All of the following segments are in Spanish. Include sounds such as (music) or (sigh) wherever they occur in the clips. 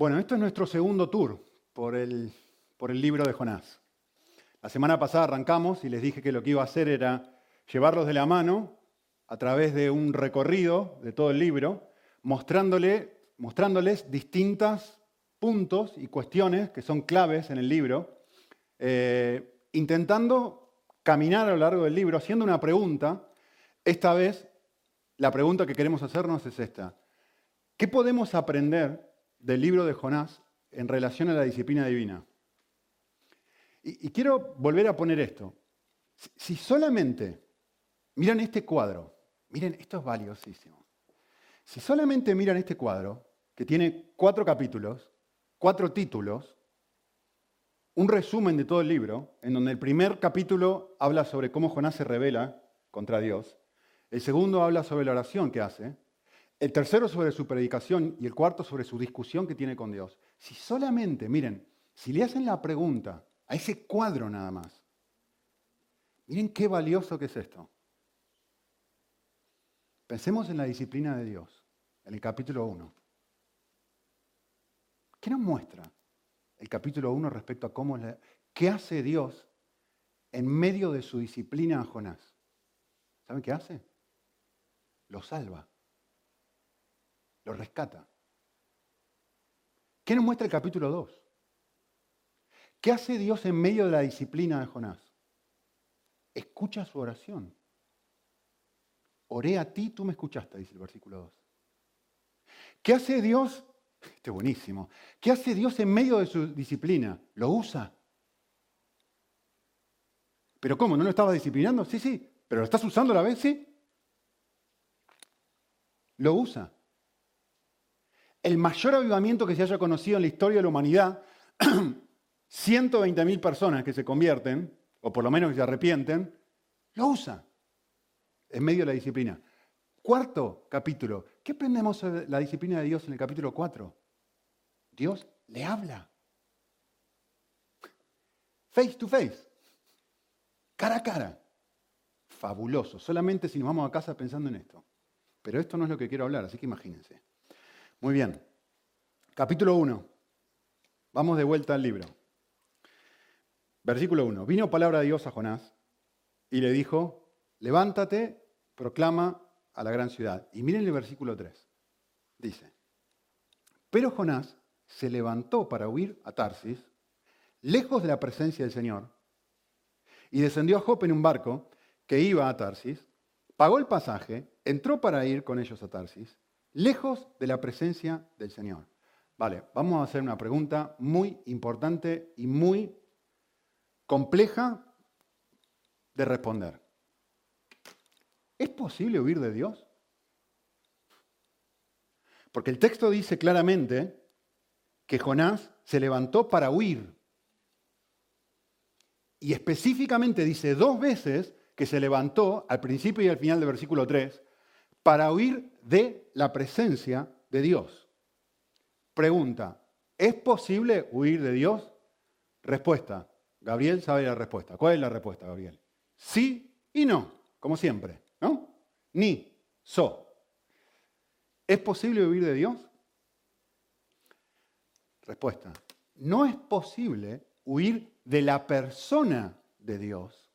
Bueno, esto es nuestro segundo tour por el, por el libro de Jonás. La semana pasada arrancamos y les dije que lo que iba a hacer era llevarlos de la mano a través de un recorrido de todo el libro, mostrándole, mostrándoles distintos puntos y cuestiones que son claves en el libro, eh, intentando caminar a lo largo del libro haciendo una pregunta. Esta vez, la pregunta que queremos hacernos es esta. ¿Qué podemos aprender del libro de Jonás en relación a la disciplina divina? Y, quiero volver a poner esto. Si solamente miran este cuadro, miren, esto es valiosísimo. Si solamente miran este cuadro, que tiene cuatro capítulos, cuatro títulos, un resumen de todo el libro, en donde el primer capítulo habla sobre cómo Jonás se revela contra Dios, el segundo habla sobre la oración que hace, el tercero sobre su predicación y el cuarto sobre su discusión que tiene con Dios. Si solamente, miren, si le hacen la pregunta a ese cuadro nada más, miren qué valioso que es esto. Pensemos en la disciplina de Dios, en el capítulo 1. ¿Qué nos muestra el capítulo 1 respecto a cómo qué hace Dios en medio de su disciplina a Jonás? ¿Saben qué hace? Lo salva lo rescata. ¿Qué nos muestra el capítulo 2? ¿Qué hace Dios en medio de la disciplina de Jonás? Escucha su oración. Oré a ti, tú me escuchaste, dice el versículo 2. ¿Qué hace Dios? Este es buenísimo. ¿Qué hace Dios en medio de su disciplina? Lo usa. ¿Pero cómo? ¿No lo estaba disciplinando? Sí, sí. ¿Pero lo estás usando a la vez? Sí. Lo usa el mayor avivamiento que se haya conocido en la historia de la humanidad, (clears throat) 120.000 personas que se convierten, o por lo menos que se arrepienten, lo usa en medio de la disciplina. Cuarto capítulo. ¿Qué aprendemos sobre la disciplina de Dios en el capítulo 4? Dios le habla. Face to face. Cara a cara. Fabuloso. Solamente si nos vamos a casa pensando en esto. Pero esto no es lo que quiero hablar, así que imagínense. Muy bien. Capítulo 1. Vamos de vuelta al libro. Versículo 1. Vino palabra de Dios a Jonás y le dijo, levántate, proclama a la gran ciudad. Y miren el versículo 3. Dice, pero Jonás se levantó para huir a Tarsis, lejos de la presencia del Señor, y descendió a Jope en un barco que iba a Tarsis, pagó el pasaje, entró para ir con ellos a Tarsis, lejos de la presencia del Señor. Vale, vamos a hacer una pregunta muy importante y muy compleja de responder. ¿Es posible huir de Dios? Porque el texto dice claramente que Jonás se levantó para huir. Y específicamente dice dos veces que se levantó al principio y al final del versículo 3 para huir de la presencia de Dios. Pregunta, ¿es posible huir de Dios? Respuesta, Gabriel sabe la respuesta. ¿Cuál es la respuesta, Gabriel? Sí y no, como siempre, ¿no? Ni, so. ¿Es posible huir de Dios? Respuesta, no es posible huir de la persona de Dios,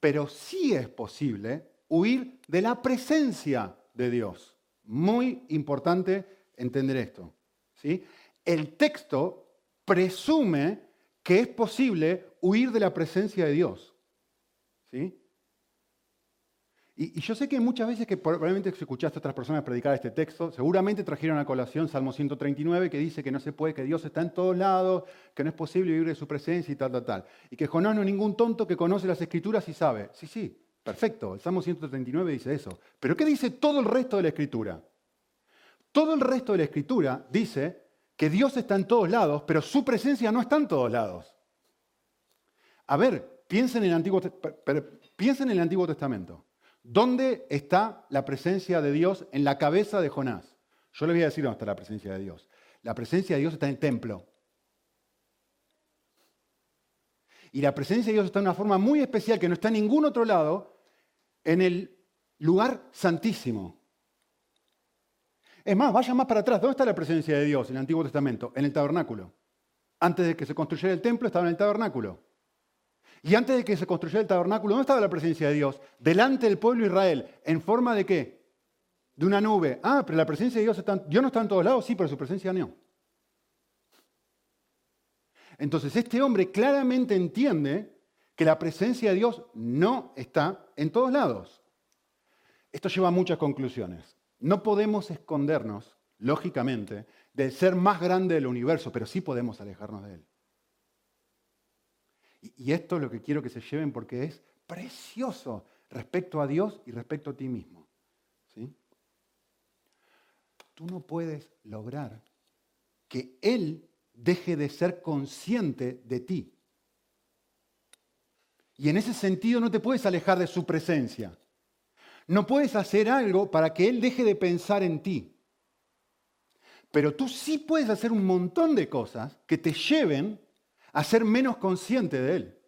pero sí es posible huir de la presencia de Dios. Muy importante entender esto. ¿sí? El texto presume que es posible huir de la presencia de Dios. ¿sí? Y, yo sé que muchas veces que probablemente escuchaste a otras personas predicar este texto, seguramente trajeron a colación Salmo 139 que dice que no se puede, que Dios está en todos lados, que no es posible vivir de su presencia y tal, tal, tal. Y que Jonás no es ningún tonto que conoce las escrituras y sabe. Sí, sí, Perfecto, el Salmo 139 dice eso. Pero ¿qué dice todo el resto de la Escritura? Todo el resto de la Escritura dice que Dios está en todos lados, pero su presencia no está en todos lados. A ver, piensen en el Antiguo, en el Antiguo Testamento. ¿Dónde está la presencia de Dios en la cabeza de Jonás? Yo les voy a decir dónde está la presencia de Dios. La presencia de Dios está en el templo. Y la presencia de Dios está de una forma muy especial que no está en ningún otro lado, en el lugar santísimo. Es más, vaya más para atrás. ¿Dónde está la presencia de Dios en el Antiguo Testamento? En el tabernáculo. Antes de que se construyera el templo, estaba en el tabernáculo. Y antes de que se construyera el tabernáculo, ¿dónde estaba la presencia de Dios? Delante del pueblo de Israel. ¿En forma de qué? De una nube. Ah, pero la presencia de Dios, está, Dios no está en todos lados, sí, pero su presencia no. Entonces, este hombre claramente entiende que la presencia de Dios no está en todos lados. Esto lleva a muchas conclusiones. No podemos escondernos, lógicamente, del ser más grande del universo, pero sí podemos alejarnos de él. Y esto es lo que quiero que se lleven porque es precioso respecto a Dios y respecto a ti mismo. ¿sí? Tú no puedes lograr que Él deje de ser consciente de ti. Y en ese sentido no te puedes alejar de su presencia. No puedes hacer algo para que Él deje de pensar en ti. Pero tú sí puedes hacer un montón de cosas que te lleven a ser menos consciente de Él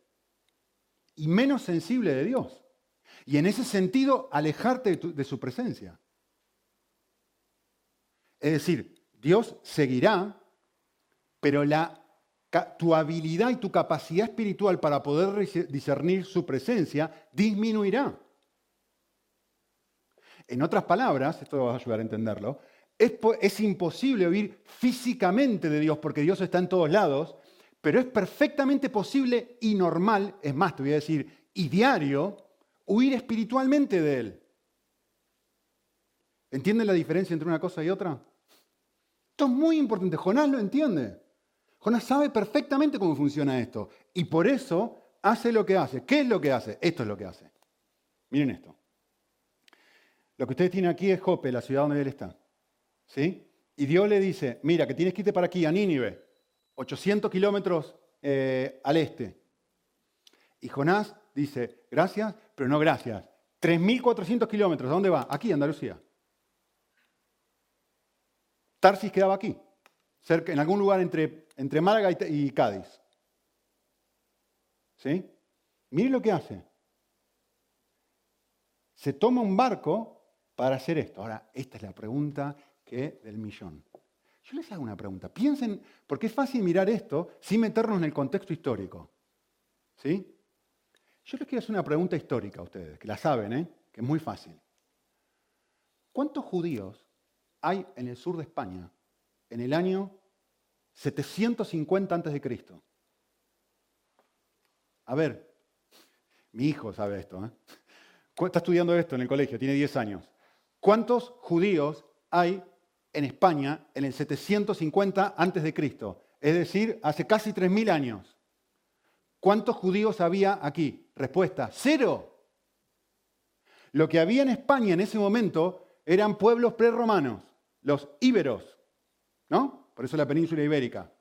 y menos sensible de Dios. Y en ese sentido, alejarte de, su presencia. Es decir, Dios seguirá, pero la, tu habilidad y tu capacidad espiritual para poder discernir su presencia disminuirá. En otras palabras, esto va a ayudar a entenderlo, es, imposible oír físicamente de Dios porque Dios está en todos lados, pero es perfectamente posible y normal, es más, te voy a decir, y diario, huir espiritualmente de Él. ¿Entienden la diferencia entre una cosa y otra? Esto es muy importante. Jonás lo entiende. Jonás sabe perfectamente cómo funciona esto. Y por eso hace lo que hace. ¿Qué es lo que hace? Esto es lo que hace. Miren esto. Lo que ustedes tienen aquí es Jope, la ciudad donde él está. ¿Sí? Y Dios le dice, mira, que tienes que irte para aquí, a Nínive. 800 kilómetros eh, al este. Y Jonás dice, gracias, pero no gracias. 3.400 kilómetros, ¿a dónde va? Aquí, Andalucía. Tarsis quedaba aquí, cerca, en algún lugar entre, entre Málaga y, y Cádiz. ¿Sí? Miren lo que hace. Se toma un barco para hacer esto. Ahora, esta es la pregunta que del millón. Yo les hago una pregunta. Piensen, porque es fácil mirar esto sin meternos en el contexto histórico. ¿Sí? Yo les quiero hacer una pregunta histórica a ustedes, que la saben, ¿eh? que es muy fácil. ¿Cuántos judíos hay en el sur de España en el año 750 a.C.? A ver, mi hijo sabe esto. ¿eh? Está estudiando esto en el colegio, tiene 10 años. ¿Cuántos judíos hay en España en el 750 a.C., es decir, hace casi 3.000 años. ¿Cuántos judíos había aquí? Respuesta, cero. Lo que había en España en ese momento eran pueblos prerromanos, los íberos, ¿no? Por eso la península ibérica.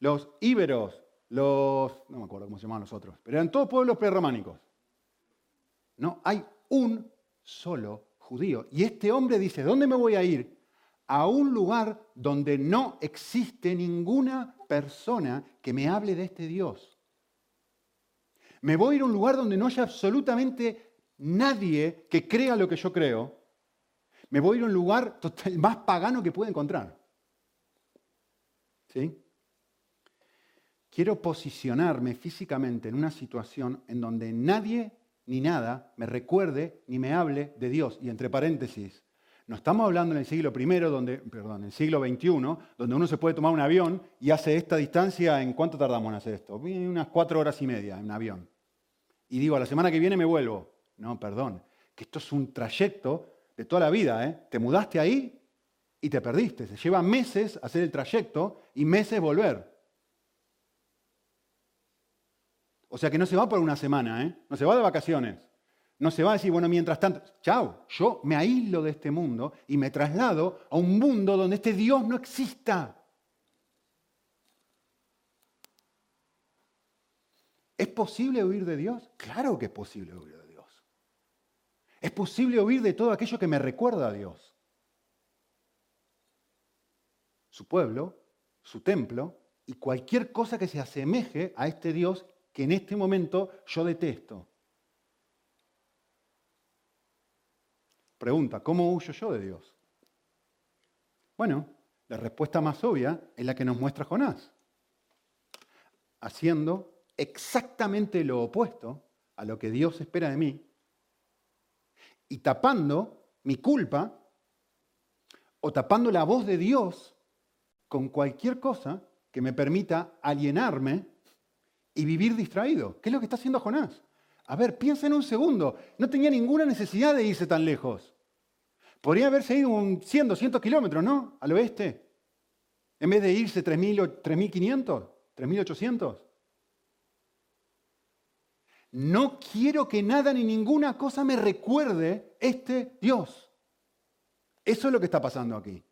Los íberos, los, no me acuerdo cómo se llamaban los otros, pero eran todos pueblos prerrománicos. No, hay un solo judío. Y este hombre dice, ¿dónde me voy a ir? a un lugar donde no existe ninguna persona que me hable de este Dios. Me voy a ir a un lugar donde no haya absolutamente nadie que crea lo que yo creo. Me voy a ir a un lugar más pagano que pueda encontrar. ¿Sí? Quiero posicionarme físicamente en una situación en donde nadie ni nada me recuerde ni me hable de Dios. Y entre paréntesis, no estamos hablando en el siglo I, donde, perdón, en el siglo XXI, donde uno se puede tomar un avión y hace esta distancia, ¿en cuánto tardamos en hacer esto? Unas cuatro horas y media en avión. Y digo, a la semana que viene me vuelvo. No, perdón, que esto es un trayecto de toda la vida. ¿eh? Te mudaste ahí y te perdiste. Se lleva meses hacer el trayecto y meses volver. O sea que no se va por una semana, ¿eh? no se va de vacaciones. No se va a decir, bueno, mientras tanto, chao, yo me aíslo de este mundo y me traslado a un mundo donde este Dios no exista. ¿Es posible huir de Dios? Claro que es posible huir de Dios. Es posible huir de todo aquello que me recuerda a Dios. Su pueblo, su templo y cualquier cosa que se asemeje a este Dios que en este momento yo detesto. Pregunta, ¿cómo huyo yo de Dios? Bueno, la respuesta más obvia es la que nos muestra Jonás, haciendo exactamente lo opuesto a lo que Dios espera de mí y tapando mi culpa o tapando la voz de Dios con cualquier cosa que me permita alienarme y vivir distraído. ¿Qué es lo que está haciendo Jonás? A ver, piensa en un segundo. No tenía ninguna necesidad de irse tan lejos. Podría haberse ido un 100, 200 kilómetros, ¿no? Al oeste. En vez de irse 3.500, 3.800. No quiero que nada ni ninguna cosa me recuerde este Dios. Eso es lo que está pasando aquí.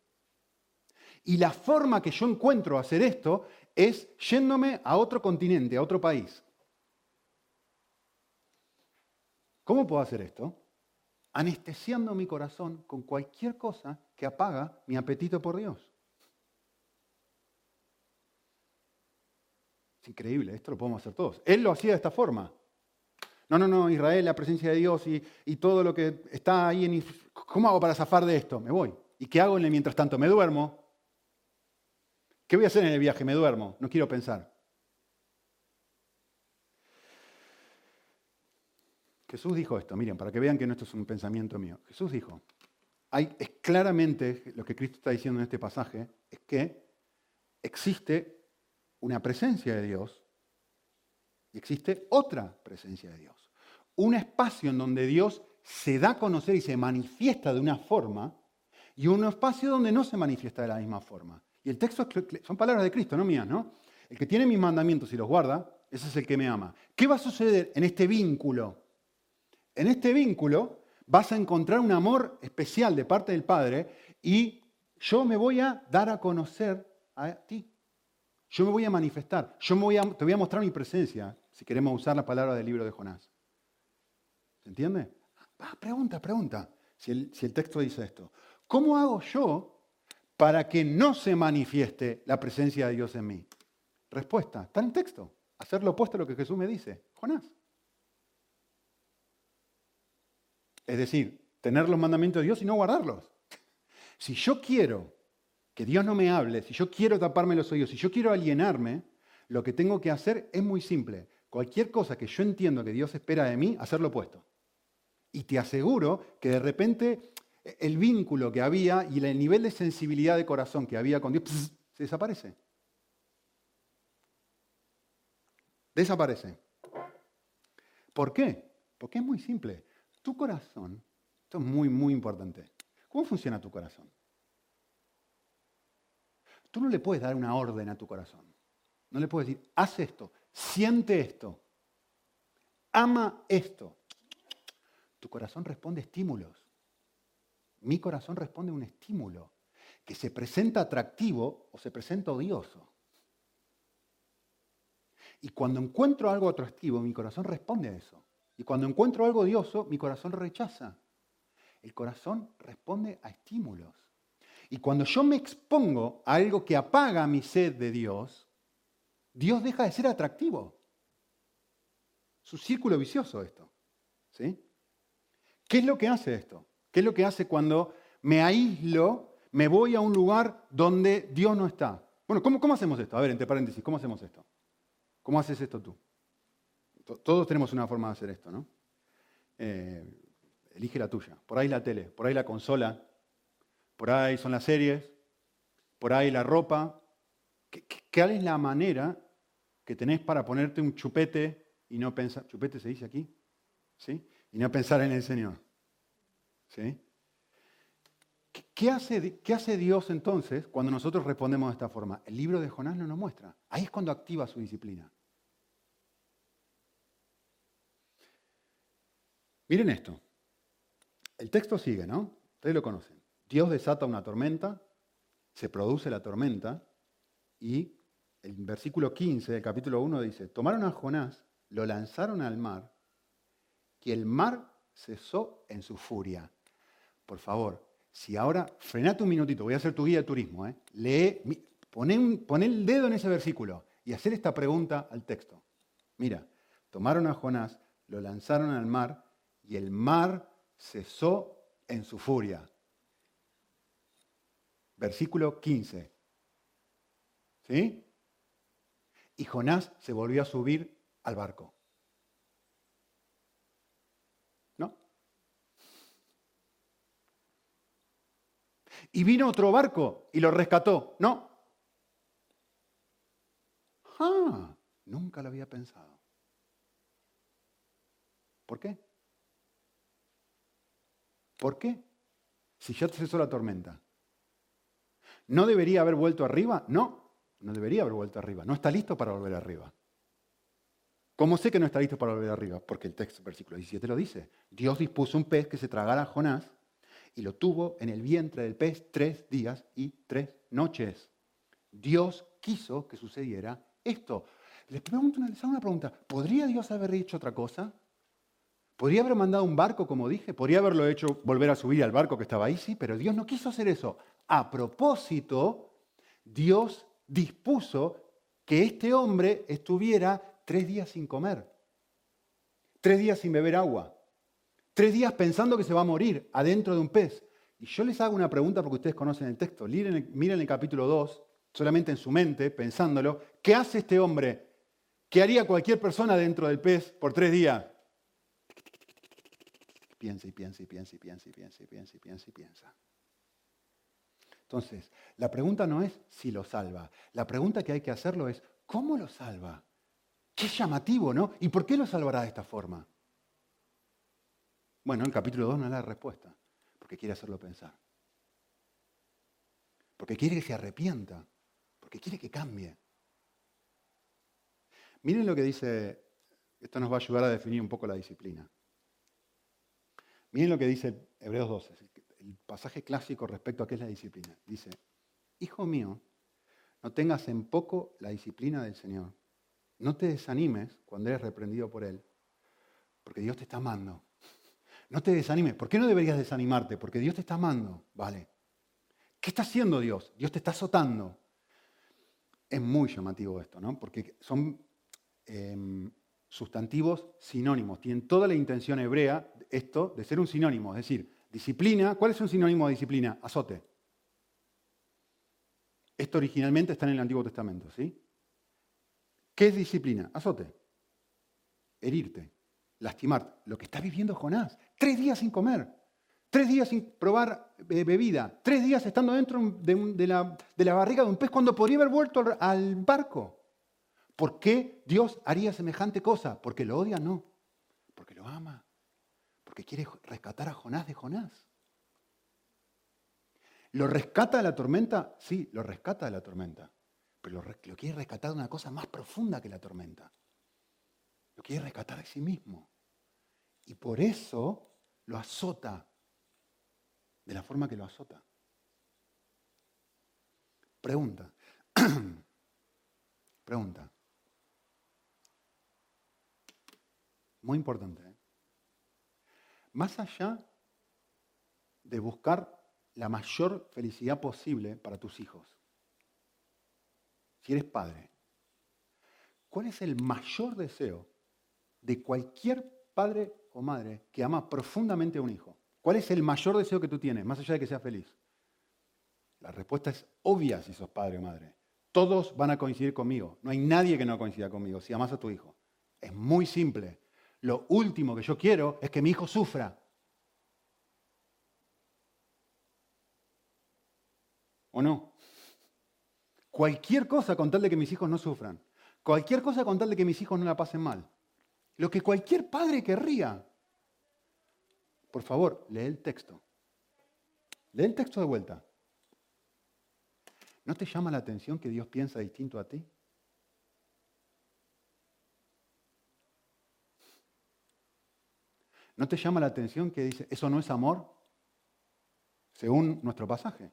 Y la forma que yo encuentro hacer esto es yéndome a otro continente, a otro país. ¿Cómo puedo hacer esto? Anestesiando mi corazón con cualquier cosa que apaga mi apetito por Dios. Es increíble, esto lo podemos hacer todos. Él lo hacía de esta forma. No, no, no, Israel, la presencia de Dios y, todo lo que está ahí en... ¿Cómo hago para zafar de esto? Me voy. ¿Y qué hago mientras tanto? Me duermo. ¿Qué voy a hacer en el viaje? Me duermo. No quiero pensar. Jesús dijo esto, miren, para que vean que no esto es un pensamiento mío. Jesús dijo, hay, es claramente lo que Cristo está diciendo en este pasaje, es que existe una presencia de Dios y existe otra presencia de Dios. Un espacio en donde Dios se da a conocer y se manifiesta de una forma y un espacio donde no se manifiesta de la misma forma. Y el texto son palabras de Cristo, no mías, ¿no? El que tiene mis mandamientos y los guarda, ese es el que me ama. ¿Qué va a suceder en este vínculo? En este vínculo vas a encontrar un amor especial de parte del Padre y yo me voy a dar a conocer a ti. Yo me voy a manifestar. Yo te voy a mostrar mi presencia, si queremos usar la palabra del libro de Jonás. ¿Se entiende? Ah, pregunta, pregunta, si el, si el texto dice esto. ¿Cómo hago yo para que no se manifieste la presencia de Dios en mí? Respuesta, está en el texto. Hacer lo opuesto a lo que Jesús me dice. Jonás. Es decir, tener los mandamientos de Dios y no guardarlos. Si yo quiero que Dios no me hable, si yo quiero taparme los oídos, si yo quiero alienarme, lo que tengo que hacer es muy simple. Cualquier cosa que yo entiendo que Dios espera de mí, hacer lo opuesto. Y te aseguro que de repente el vínculo que había y el nivel de sensibilidad de corazón que había con Dios se desaparece. Desaparece. ¿Por qué? Porque es muy simple. Tu corazón, esto es muy, muy importante. ¿Cómo funciona tu corazón? Tú no le puedes dar una orden a tu corazón. No le puedes decir, haz esto, siente esto, ama esto. Tu corazón responde a estímulos. Mi corazón responde a un estímulo que se presenta atractivo o se presenta odioso. Y cuando encuentro algo atractivo, mi corazón responde a eso. Y cuando encuentro algo odioso, mi corazón rechaza. El corazón responde a estímulos. Y cuando yo me expongo a algo que apaga mi sed de Dios, Dios deja de ser atractivo. Es un círculo vicioso esto. ¿sí? ¿Qué es lo que hace esto? ¿Qué es lo que hace cuando me aíslo, me voy a un lugar donde Dios no está? Bueno, ¿cómo, hacemos esto? A ver, entre paréntesis, ¿cómo hacemos esto? ¿Cómo haces esto tú? Todos tenemos una forma de hacer esto, ¿no? Eh, elige la tuya. Por ahí la tele, por ahí la consola, por ahí son las series, por ahí la ropa. ¿Cuál es la manera que tenés para ponerte un chupete y no pensar, chupete se dice aquí, ¿sí? Y no pensar en el Señor, ¿Qué hace, ¿Qué hace Dios entonces cuando nosotros respondemos de esta forma? El libro de Jonás no nos muestra. Ahí es cuando activa su disciplina. Miren esto. El texto sigue, ¿no? Ustedes lo conocen. Dios desata una tormenta, se produce la tormenta y el versículo 15 del capítulo 1 dice, tomaron a Jonás, lo lanzaron al mar y el mar cesó en su furia. Por favor, si ahora, frenate un minutito, voy a hacer tu guía de turismo, ¿eh? lee, pon el dedo en ese versículo y hacer esta pregunta al texto. Mira, tomaron a Jonás, lo lanzaron al mar y el mar cesó en su furia. versículo 15. ¿Sí? Y Jonás se volvió a subir al barco. ¿No? Y vino otro barco y lo rescató. ¿No? Ah, nunca lo había pensado. ¿Por qué? ¿Por qué? Si ya cesó la tormenta. ¿No debería haber vuelto arriba? No, no debería haber vuelto arriba. No está listo para volver arriba. ¿Cómo sé que no está listo para volver arriba? Porque el texto, versículo 17 lo dice. Dios dispuso un pez que se tragara a Jonás y lo tuvo en el vientre del pez tres días y tres noches. Dios quiso que sucediera esto. Les pregunto una, una pregunta. ¿Podría Dios haber dicho otra cosa? ¿Podría haber mandado un barco, como dije? ¿Podría haberlo hecho volver a subir al barco que estaba ahí? Sí, pero Dios no quiso hacer eso. A propósito, Dios dispuso que este hombre estuviera tres días sin comer, tres días sin beber agua, tres días pensando que se va a morir adentro de un pez. Y yo les hago una pregunta porque ustedes conocen el texto. Miren, miren el capítulo 2, solamente en su mente, pensándolo. ¿Qué hace este hombre? ¿Qué haría cualquier persona dentro del pez por tres días? Piensa y piensa y piensa y piensa y piensa y piensa y piensa y piensa. Entonces, la pregunta no es si lo salva. La pregunta que hay que hacerlo es, ¿cómo lo salva? Qué llamativo, ¿no? ¿Y por qué lo salvará de esta forma? Bueno, el capítulo 2 no es la respuesta, porque quiere hacerlo pensar. Porque quiere que se arrepienta, porque quiere que cambie. Miren lo que dice, esto nos va a ayudar a definir un poco la disciplina. Miren lo que dice Hebreos 12 el pasaje clásico respecto a qué es la disciplina. Dice, hijo mío, no tengas en poco la disciplina del Señor. No te desanimes cuando eres reprendido por Él, porque Dios te está amando. No te desanimes. ¿Por qué no deberías desanimarte? Porque Dios te está amando, ¿vale? ¿Qué está haciendo Dios? Dios te está azotando. Es muy llamativo esto, ¿no? Porque son em, sustantivos sinónimos. Tienen toda la intención hebrea, esto, de ser un sinónimo. Es decir, Disciplina, ¿cuál es un sinónimo de disciplina? Azote. Esto originalmente está en el Antiguo Testamento, ¿sí? ¿Qué es disciplina? Azote. Herirte, lastimarte. Lo que está viviendo Jonás. Tres días sin comer, tres días sin probar eh, bebida, tres días estando dentro de, la, barriga de un pez cuando podría haber vuelto al barco. ¿Por qué Dios haría semejante cosa? ¿Porque lo odia? No. Porque lo ama que quiere rescatar a Jonás de Jonás. ¿Lo rescata de la tormenta? Sí, lo rescata de la tormenta. Pero lo, lo quiere rescatar de una cosa más profunda que la tormenta. Lo quiere rescatar de sí mismo. Y por eso lo azota de la forma que lo azota. Pregunta. (clears throat) Pregunta. Muy importante. ¿eh? Más allá de buscar la mayor felicidad posible para tus hijos, si eres padre, ¿cuál es el mayor deseo de cualquier padre o madre que ama profundamente a un hijo? ¿Cuál es el mayor deseo que tú tienes, más allá de que sea feliz? La respuesta es obvia si sos padre o madre. Todos van a coincidir conmigo. No hay nadie que no coincida conmigo si amas a tu hijo. Es muy simple lo último que yo quiero es que mi hijo sufra. ¿O no? Cualquier cosa con tal de que mis hijos no sufran. Cualquier cosa con tal de que mis hijos no la pasen mal. Lo que cualquier padre querría. Por favor, lee el texto. Lee el texto de vuelta. ¿No te llama la atención que Dios piensa distinto a ti? ¿No te llama la atención que dice, eso no es amor? Según nuestro pasaje.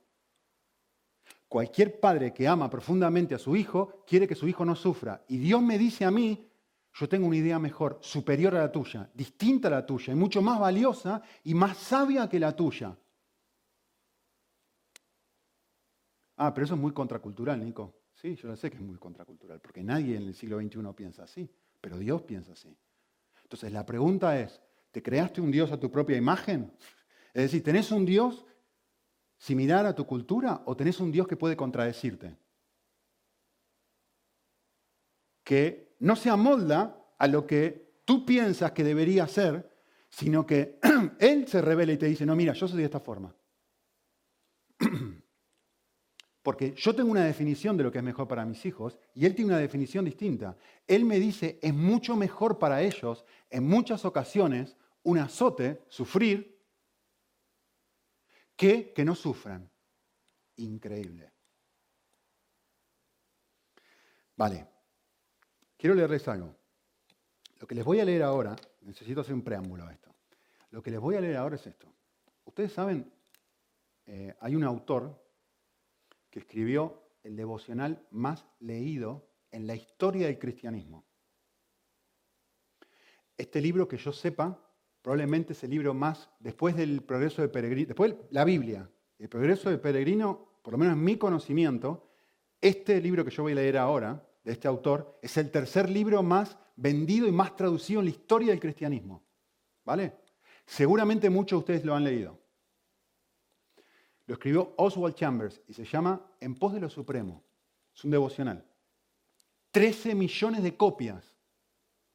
Cualquier padre que ama profundamente a su hijo quiere que su hijo no sufra. Y Dios me dice a mí, yo tengo una idea mejor, superior a la tuya, distinta a la tuya, y mucho más valiosa y más sabia que la tuya. Ah, pero eso es muy contracultural, Nico. Sí, yo lo sé que es muy contracultural, porque nadie en el siglo XXI piensa así, pero Dios piensa así. Entonces la pregunta es, ¿Te creaste un Dios a tu propia imagen? Es decir, ¿tenés un Dios similar a tu cultura o tenés un Dios que puede contradecirte? Que no se amolda a lo que tú piensas que debería ser, sino que (clears throat) Él se revela y te dice, no, mira, yo soy de esta forma. (clears throat) Porque yo tengo una definición de lo que es mejor para mis hijos y él tiene una definición distinta. Él me dice, es mucho mejor para ellos, en muchas ocasiones, un azote, sufrir, que que no sufran. Increíble. Vale, quiero leerles algo. Lo que les voy a leer ahora, necesito hacer un preámbulo a esto. Lo que les voy a leer ahora es esto. Ustedes saben, eh, hay un autor que escribió el devocional más leído en la historia del cristianismo. Este libro, que yo sepa, probablemente es el libro más, después del progreso de Peregrino, después la Biblia, el progreso de Peregrino, por lo menos en mi conocimiento, este libro que yo voy a leer ahora, de este autor, es el tercer libro más vendido y más traducido en la historia del cristianismo. ¿Vale? Seguramente muchos de ustedes lo han leído. Lo escribió Oswald Chambers y se llama En pos de lo supremo. Es un devocional. 13 millones de copias.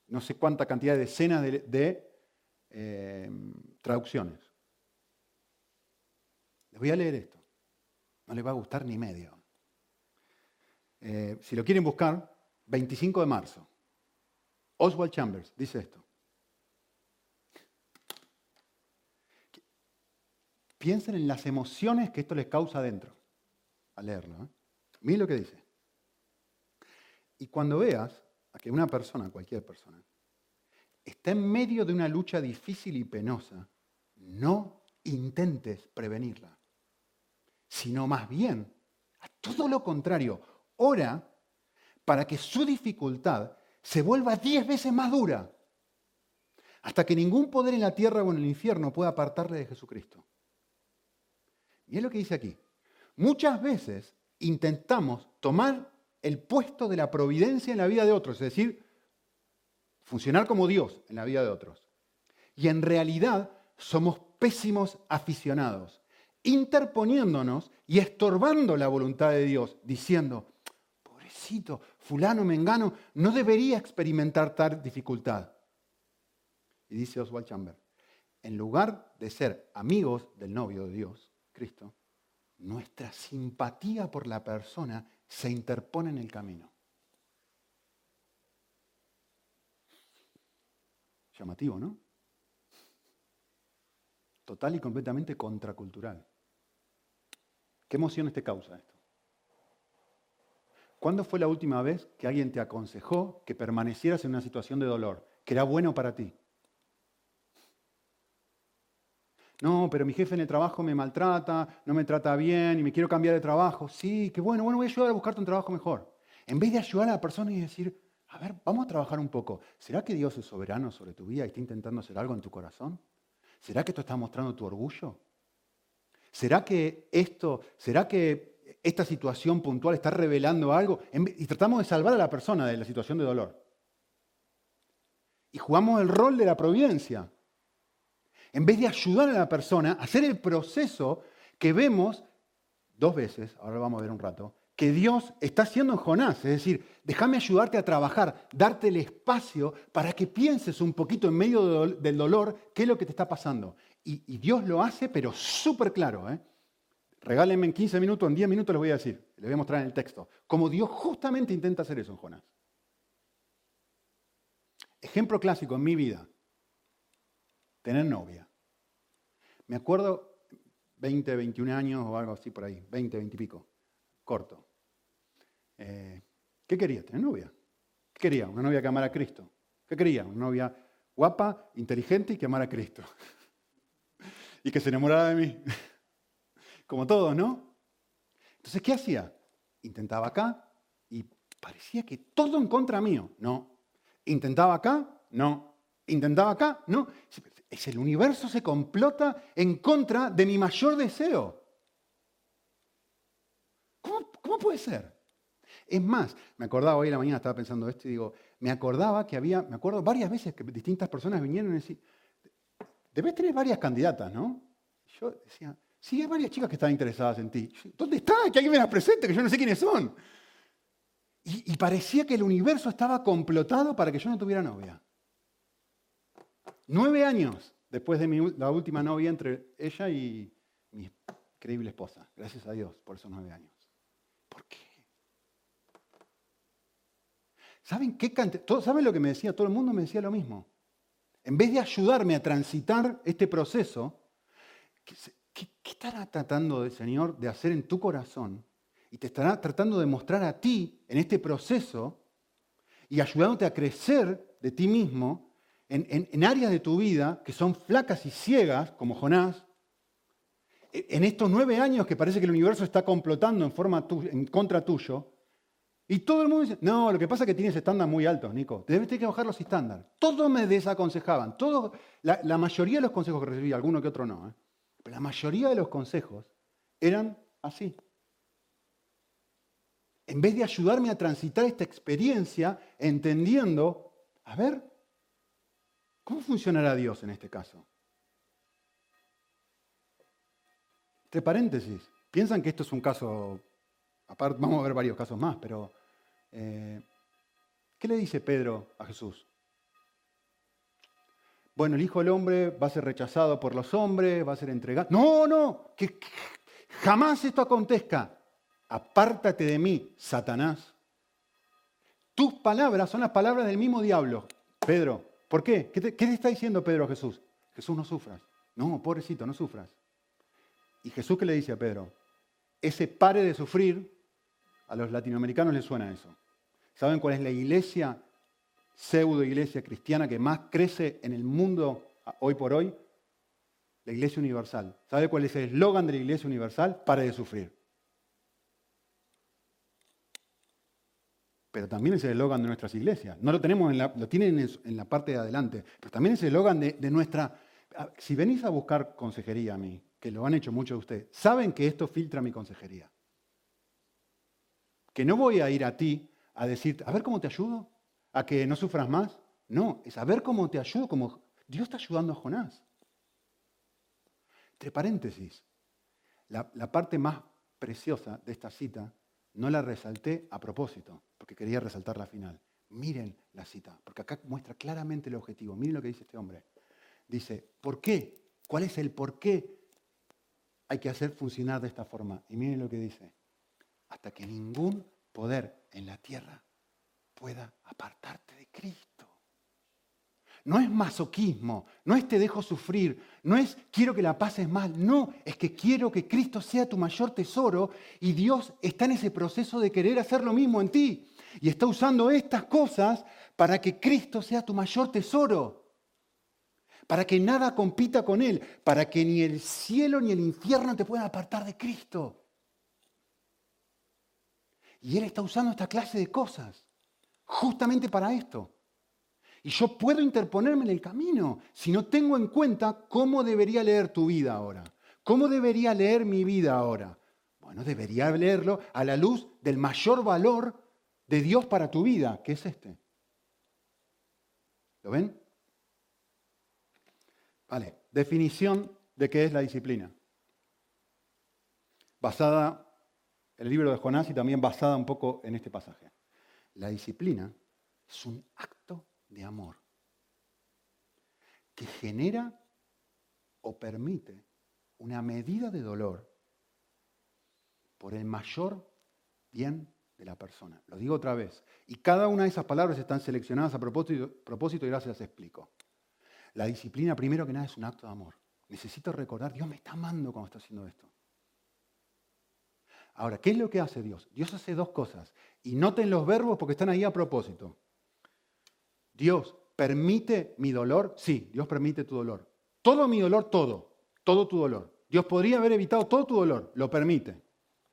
No sé cuánta cantidad de decenas de, eh, traducciones. Les voy a leer esto. No les va a gustar ni medio. Eh, si lo quieren buscar, 25 de marzo. Oswald Chambers dice esto. Piensen en las emociones que esto les causa adentro al leerlo. ¿eh? Miren lo que dice. Y cuando veas a que una persona, cualquier persona, está en medio de una lucha difícil y penosa, no intentes prevenirla, sino más bien, a todo lo contrario, ora para que su dificultad se vuelva diez veces más dura, hasta que ningún poder en la tierra o en el infierno pueda apartarle de Jesucristo. Y es lo que dice aquí. Muchas veces intentamos tomar el puesto de la providencia en la vida de otros, es decir, funcionar como Dios en la vida de otros. Y en realidad somos pésimos aficionados, interponiéndonos y estorbando la voluntad de Dios, diciendo, pobrecito, fulano, mengano, no debería experimentar tal dificultad. Y dice Oswald Chamber, en lugar de ser amigos del novio de Dios, Cristo, nuestra simpatía por la persona se interpone en el camino. Llamativo, ¿no? Total y completamente contracultural. ¿Qué emociones te causa esto? ¿Cuándo fue la última vez que alguien te aconsejó que permanecieras en una situación de dolor, que era bueno para ti? No, pero mi jefe en el trabajo me maltrata, no me trata bien y me quiero cambiar de trabajo. Sí, qué bueno, bueno, voy a ayudar a buscarte un trabajo mejor. En vez de ayudar a la persona y decir, a ver, vamos a trabajar un poco. ¿Será que Dios es soberano sobre tu vida y está intentando hacer algo en tu corazón? ¿Será que esto está mostrando tu orgullo? ¿Será que esto, será que esta situación puntual está revelando algo? Y tratamos de salvar a la persona de la situación de dolor. Y jugamos el rol de la providencia en vez de ayudar a la persona a hacer el proceso que vemos dos veces, ahora lo vamos a ver un rato, que Dios está haciendo en Jonás. Es decir, déjame ayudarte a trabajar, darte el espacio para que pienses un poquito en medio del dolor qué es lo que te está pasando. Y, Dios lo hace, pero súper claro. ¿eh? Regálenme en 15 minutos, en 10 minutos les voy a decir, les voy a mostrar en el texto, cómo Dios justamente intenta hacer eso en Jonás. Ejemplo clásico en mi vida tener novia. Me acuerdo 20, 21 años o algo así por ahí, 20, 20 y pico, corto. Eh, ¿Qué quería? ¿Tener novia? ¿Qué quería? Una novia que amara a Cristo. ¿Qué quería? Una novia guapa, inteligente y que amara a Cristo. (laughs) y que se enamorara de mí. (laughs) Como todos, ¿no? Entonces, ¿qué hacía? Intentaba acá y parecía que todo en contra mío. No. Intentaba acá, no. Intentaba acá, no es el universo se complota en contra de mi mayor deseo. ¿Cómo, puede ser? Es más, me acordaba hoy en la mañana, estaba pensando esto y digo, me acordaba que había, me acuerdo varias veces que distintas personas vinieron y decían, debes tener varias candidatas, ¿no? Yo decía, Sí, hay varias chicas que están interesadas en ti. ¿Dónde está? Que alguien me las presente, que yo no sé quiénes son. Y, parecía que el universo estaba complotado para que yo no tuviera novia. Nueve años después de la última novia entre ella y mi increíble esposa. Gracias a Dios por esos nueve años. ¿Por qué? ¿Saben qué ¿Saben lo que me decía? Todo el mundo me decía lo mismo. En vez de ayudarme a transitar este proceso, ¿qué, estará tratando el Señor de hacer en tu corazón? Y te estará tratando de mostrar a ti en este proceso y ayudándote a crecer de ti mismo en, áreas de tu vida que son flacas y ciegas, como Jonás, e, en estos nueve años que parece que el universo está complotando en, forma en contra tuyo, y todo el mundo dice, no, lo que pasa es que tienes estándares muy altos, Nico, debes tener que bajar los estándares. Todos me desaconsejaban, todos, la, mayoría de los consejos que recibí, alguno que otro no, ¿eh? La mayoría de los consejos eran así. En vez de ayudarme a transitar esta experiencia entendiendo, a ver, ¿Cómo funcionará Dios en este caso? Entre paréntesis, piensan que esto es un caso, aparte, vamos a ver varios casos más, pero eh, ¿qué le dice Pedro a Jesús? Bueno, el Hijo del Hombre va a ser rechazado por los hombres, va a ser entregado. No, no, que jamás esto acontezca. Apártate de mí, Satanás. Tus palabras son las palabras del mismo diablo. Pedro, ¿Por qué? ¿Qué, te, está diciendo Pedro a Jesús? Jesús, no sufras. No, pobrecito, no sufras. ¿Y Jesús qué le dice a Pedro? Ese pare de sufrir, a los latinoamericanos les suena eso. ¿Saben cuál es la iglesia, pseudo iglesia cristiana que más crece en el mundo hoy por hoy? La iglesia universal. ¿Sabe cuál es el eslogan de la iglesia universal? Pare de sufrir. pero también es el eslogan de nuestras iglesias. No lo tenemos, en la, lo tienen en, la parte de adelante, pero también es el eslogan de, nuestra... Si venís a buscar consejería a mí, que lo han hecho muchos de ustedes, saben que esto filtra mi consejería. Que no voy a ir a ti a decirte, a ver cómo te ayudo, a que no sufras más. No, es a ver cómo te ayudo, como Dios está ayudando a Jonás. Entre paréntesis, la, la parte más preciosa de esta cita no la resalté a propósito, porque quería resaltar la final. Miren la cita, porque acá muestra claramente el objetivo. Miren lo que dice este hombre. Dice, ¿por qué? ¿Cuál es el por qué hay que hacer funcionar de esta forma? Y miren lo que dice. Hasta que ningún poder en la tierra pueda apartarte de Cristo. No es masoquismo, no es te dejo sufrir, no es quiero que la pases mal, no, es que quiero que Cristo sea tu mayor tesoro y Dios está en ese proceso de querer hacer lo mismo en ti. Y está usando estas cosas para que Cristo sea tu mayor tesoro, para que nada compita con Él, para que ni el cielo ni el infierno te puedan apartar de Cristo. Y Él está usando esta clase de cosas justamente para esto. Y yo puedo interponerme en el camino si no tengo en cuenta cómo debería leer tu vida ahora. ¿Cómo debería leer mi vida ahora? Bueno, debería leerlo a la luz del mayor valor de Dios para tu vida, que es este. ¿Lo ven? Vale, definición de qué es la disciplina. Basada en el libro de Jonás y también basada un poco en este pasaje. La disciplina es un acto de amor que genera o permite una medida de dolor por el mayor bien de la persona. Lo digo otra vez. Y cada una de esas palabras están seleccionadas a propósito, y ahora se las explico. La disciplina, primero que nada, es un acto de amor. Necesito recordar, Dios me está amando cuando está haciendo esto. Ahora, ¿qué es lo que hace Dios? Dios hace dos cosas. Y noten los verbos porque están ahí a propósito. Dios permite mi dolor. Sí, Dios permite tu dolor. Todo mi dolor, todo. Todo tu dolor. Dios podría haber evitado todo tu dolor. Lo permite.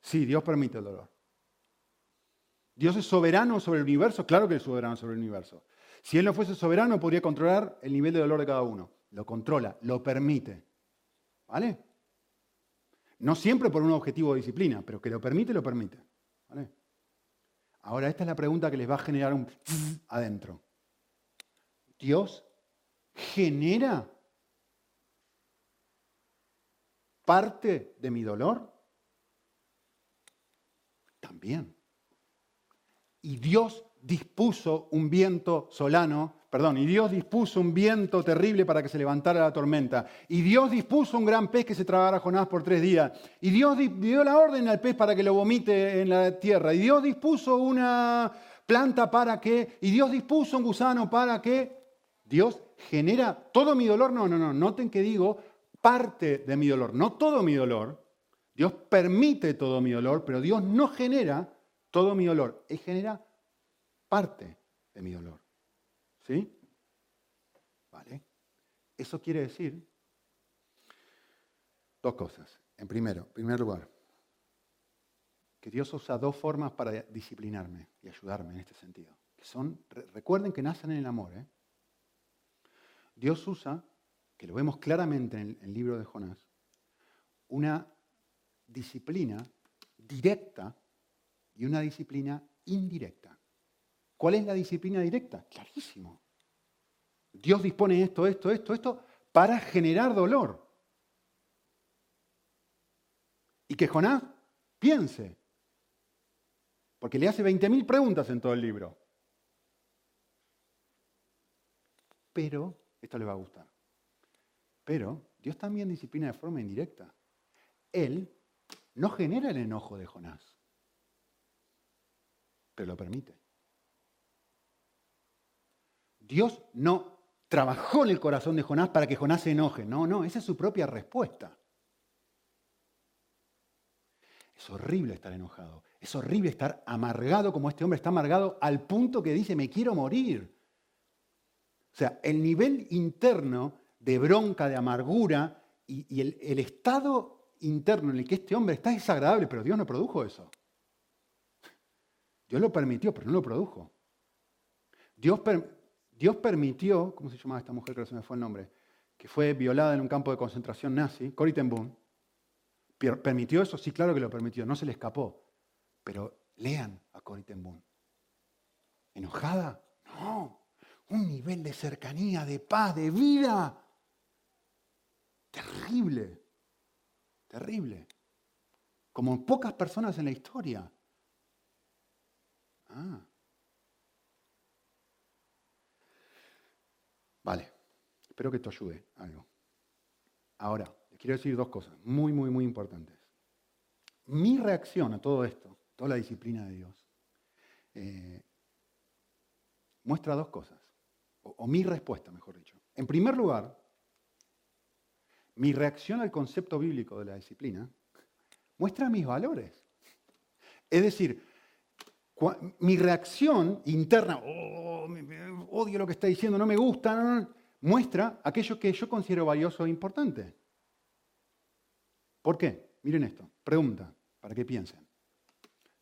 Sí, Dios permite el dolor. Dios es soberano sobre el universo. Claro que es soberano sobre el universo. Si Él no fuese soberano, podría controlar el nivel de dolor de cada uno. Lo controla, lo permite. ¿Vale? No siempre por un objetivo de disciplina, pero que lo permite, lo permite. ¿Vale? Ahora, esta es la pregunta que les va a generar un (laughs) adentro. Dios genera parte de mi dolor? También. Y Dios dispuso un viento solano, perdón, y Dios dispuso un viento terrible para que se levantara la tormenta. Y Dios dispuso un gran pez que se tragara a Jonás por tres días. Y Dios dio la orden al pez para que lo vomite en la tierra. Y Dios dispuso una planta para que, y Dios dispuso un gusano para que. Dios genera todo mi dolor. No, no, no, noten que digo parte de mi dolor, no todo mi dolor. Dios permite todo mi dolor, pero Dios no genera todo mi dolor. Él genera parte de mi dolor. ¿Sí? ¿Vale? Eso quiere decir dos cosas. En primero, primer lugar, que Dios usa dos formas para disciplinarme y ayudarme en este sentido. Que son, recuerden que nacen en el amor. ¿eh? Dios usa, que lo vemos claramente en el libro de Jonás, una disciplina directa y una disciplina indirecta. ¿Cuál es la disciplina directa? Clarísimo. Dios dispone esto, esto, esto, esto para generar dolor. Y que Jonás piense, porque le hace 20.000 preguntas en todo el libro. Pero, esto le va a gustar, pero Dios también disciplina de forma indirecta. Él no genera el enojo de Jonás, pero lo permite. Dios no trabajó en el corazón de Jonás para que Jonás se enoje. No, no, esa es su propia respuesta. Es horrible estar enojado. Es horrible estar amargado como este hombre está amargado al punto que dice, me quiero morir. O sea, el nivel interno de bronca, de amargura y, el, estado interno en el que este hombre está es desagradable, pero Dios no produjo eso. Dios lo permitió, pero no lo produjo. Dios, Dios permitió, ¿cómo se llamaba esta mujer que se me fue el nombre? Que fue violada en un campo de concentración nazi, Corrie ten Boom. ¿Permitió eso? Sí, claro que lo permitió, no se le escapó. Pero lean a Corrie ten Boom. ¿Enojada? No. Un nivel de cercanía, de paz, de vida. Terrible. Terrible. Como pocas personas en la historia. Ah. Vale, espero que esto ayude algo. Ahora, quiero decir dos cosas muy, muy, muy importantes. Mi reacción a todo esto, toda la disciplina de Dios, eh, muestra dos cosas, o mi respuesta, mejor dicho. En primer lugar, mi reacción al concepto bíblico de la disciplina muestra mis valores. Es decir, mi reacción interna, oh, odio lo que está diciendo, no me gusta, muestra aquello que yo considero valioso e importante. ¿Por qué? Miren esto, pregunta, para que piensen.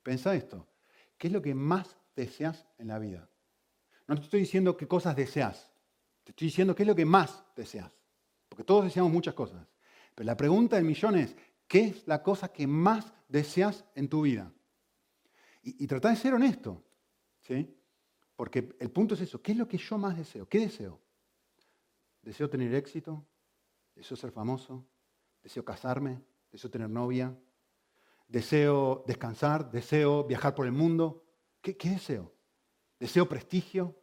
Pensa esto, ¿qué es lo que más deseas en la vida? No te estoy diciendo qué cosas deseas, te estoy diciendo qué es lo que más deseas, porque todos deseamos muchas cosas. Pero la pregunta del millón es, ¿qué es la cosa que más deseas en tu vida? Y, tratar de ser honesto, ¿sí? Porque el punto es eso, ¿qué es lo que yo más deseo? ¿Qué deseo? ¿Deseo tener éxito? ¿Deseo ser famoso? ¿Deseo casarme? ¿Deseo tener novia? ¿Deseo descansar? ¿Deseo viajar por el mundo? ¿Qué, qué deseo? ¿Deseo prestigio?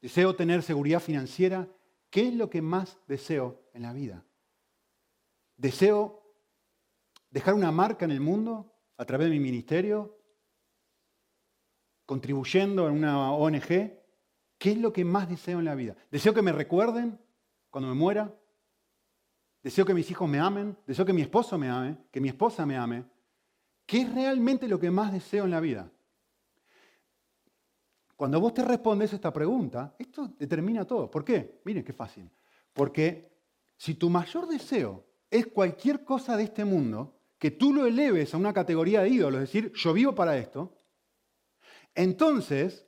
¿Deseo tener seguridad financiera? ¿Qué es lo que más deseo en la vida? ¿Deseo dejar una marca en el mundo a través de mi ministerio? Contribuyendo en una ONG, ¿qué es lo que más deseo en la vida? ¿Deseo que me recuerden cuando me muera? ¿Deseo que mis hijos me amen? ¿Deseo que mi esposo me ame? ¿Que mi esposa me ame? ¿Qué es realmente lo que más deseo en la vida? Cuando vos te respondes esta pregunta, esto determina todo. ¿Por qué? Miren qué fácil. Porque si tu mayor deseo es cualquier cosa de este mundo, que tú lo eleves a una categoría de ídolo, es decir, yo vivo para esto, entonces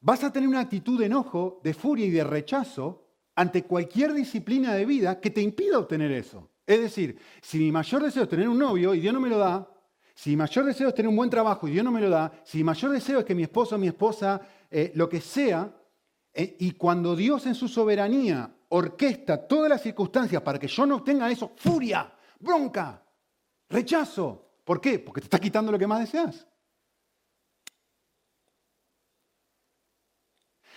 vas a tener una actitud de enojo, de furia y de rechazo ante cualquier disciplina de vida que te impida obtener eso. Es decir, si mi mayor deseo es tener un novio y Dios no me lo da, si mi mayor deseo es tener un buen trabajo y Dios no me lo da, si mi mayor deseo es que mi esposo o mi esposa, eh, lo que sea, eh, y cuando Dios en su soberanía orquesta todas las circunstancias para que yo no obtenga eso, furia, bronca, rechazo. ¿Por qué? Porque te está quitando lo que más deseas.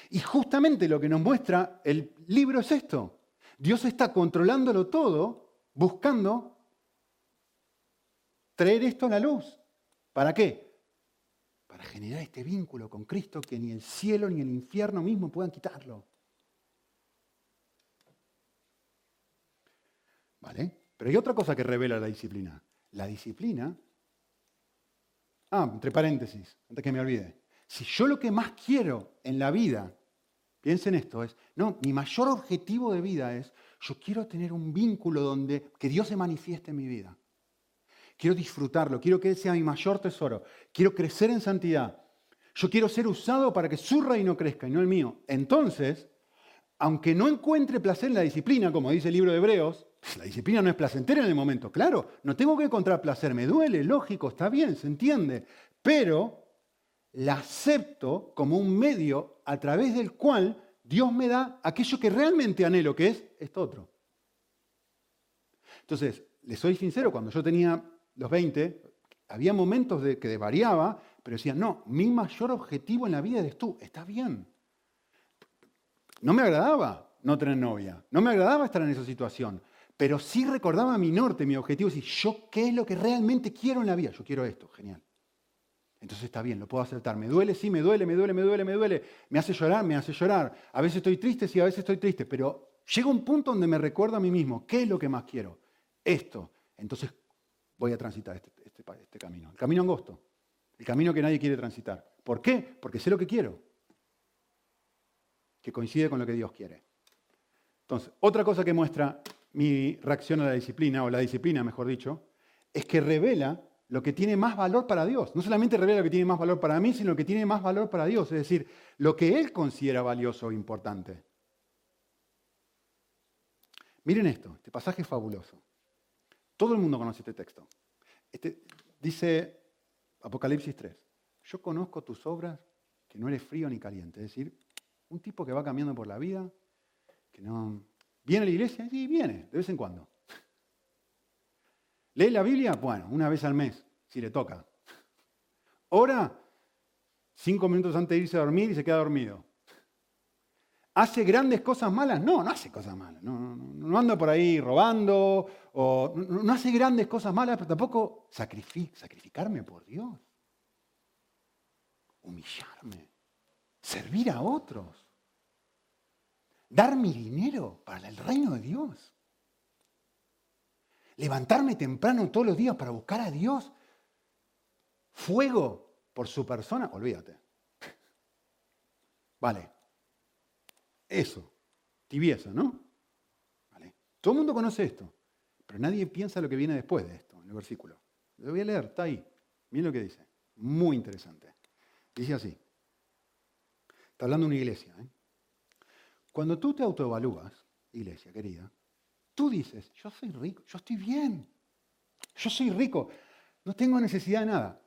Y justamente lo que nos muestra el libro es esto. Dios está controlándolo todo, buscando traer esto a la luz. ¿Para qué? Para generar este vínculo con Cristo que ni el cielo ni el infierno mismo puedan quitarlo. ¿Vale? Pero hay otra cosa que revela la disciplina. La disciplina. Ah, entre paréntesis, antes que me olvide. Si yo lo que más quiero en la vida, piensen esto, es, no, mi mayor objetivo de vida es, yo quiero tener un vínculo donde que Dios se manifieste en mi vida. Quiero disfrutarlo, quiero que Él sea mi mayor tesoro, quiero crecer en santidad. Yo quiero ser usado para que su reino crezca y no el mío. Entonces, aunque no encuentre placer en la disciplina, como dice el libro de Hebreos, la disciplina no es placentera en el momento. Claro, no tengo que encontrar placer, me duele, lógico, está bien, se entiende. Pero la acepto como un medio a través del cual Dios me da aquello que realmente anhelo, que es esto otro. Entonces, le soy sincero, cuando yo tenía los 20, había momentos de que variaba, pero decía, no, mi mayor objetivo en la vida eres tú, está bien. No me agradaba no tener novia, no me agradaba estar en esa situación, pero sí recordaba mi norte, mi objetivo, decir, yo qué es lo que realmente quiero en la vida. Yo quiero esto, genial. Entonces está bien, lo puedo aceptar. Me duele, sí, me duele, me duele, me duele, me duele. Me hace llorar, me hace llorar. A veces estoy triste, sí, a veces estoy triste. Pero llega un punto donde me recuerdo a mí mismo, ¿qué es lo que más quiero? Esto. Entonces voy a transitar este, este, este camino. El camino angosto. El camino que nadie quiere transitar. ¿Por qué? Porque sé lo que quiero. Que coincide con lo que Dios quiere. Entonces, otra cosa que muestra mi reacción a la disciplina, o la disciplina, mejor dicho, es que revela lo que tiene más valor para Dios. No solamente revela lo que tiene más valor para mí, sino lo que tiene más valor para Dios, es decir, lo que Él considera valioso e importante. Miren esto, este pasaje es fabuloso. Todo el mundo conoce este texto. Este, dice Apocalipsis 3, yo conozco tus obras, que no eres frío ni caliente. Es decir, un tipo que va cambiando por la vida, que no, ¿Viene a la iglesia? Sí, viene, de vez en cuando. ¿Lee la Biblia? Bueno, una vez al mes, si le toca. Ora cinco minutos antes de irse a dormir y se queda dormido. ¿Hace grandes cosas malas? No, no hace cosas malas. No, anda por ahí robando, o no, hace grandes cosas malas, pero tampoco sacrificarme por Dios. Humillarme. Servir a otros dar mi dinero para el reino de Dios. Levantarme temprano todos los días para buscar a Dios. Fuego por su persona, olvídate. (laughs) Vale. Eso. Tibieza, ¿no? Vale. Todo el mundo conoce esto, pero nadie piensa lo que viene después de esto, en el versículo. Lo voy a leer, está ahí. Miren lo que dice. Muy interesante. Dice así. Está hablando una iglesia. ¿eh? Cuando tú te autoevalúas, iglesia querida, tú dices, yo soy rico, yo estoy bien, yo soy rico, no tengo necesidad de nada.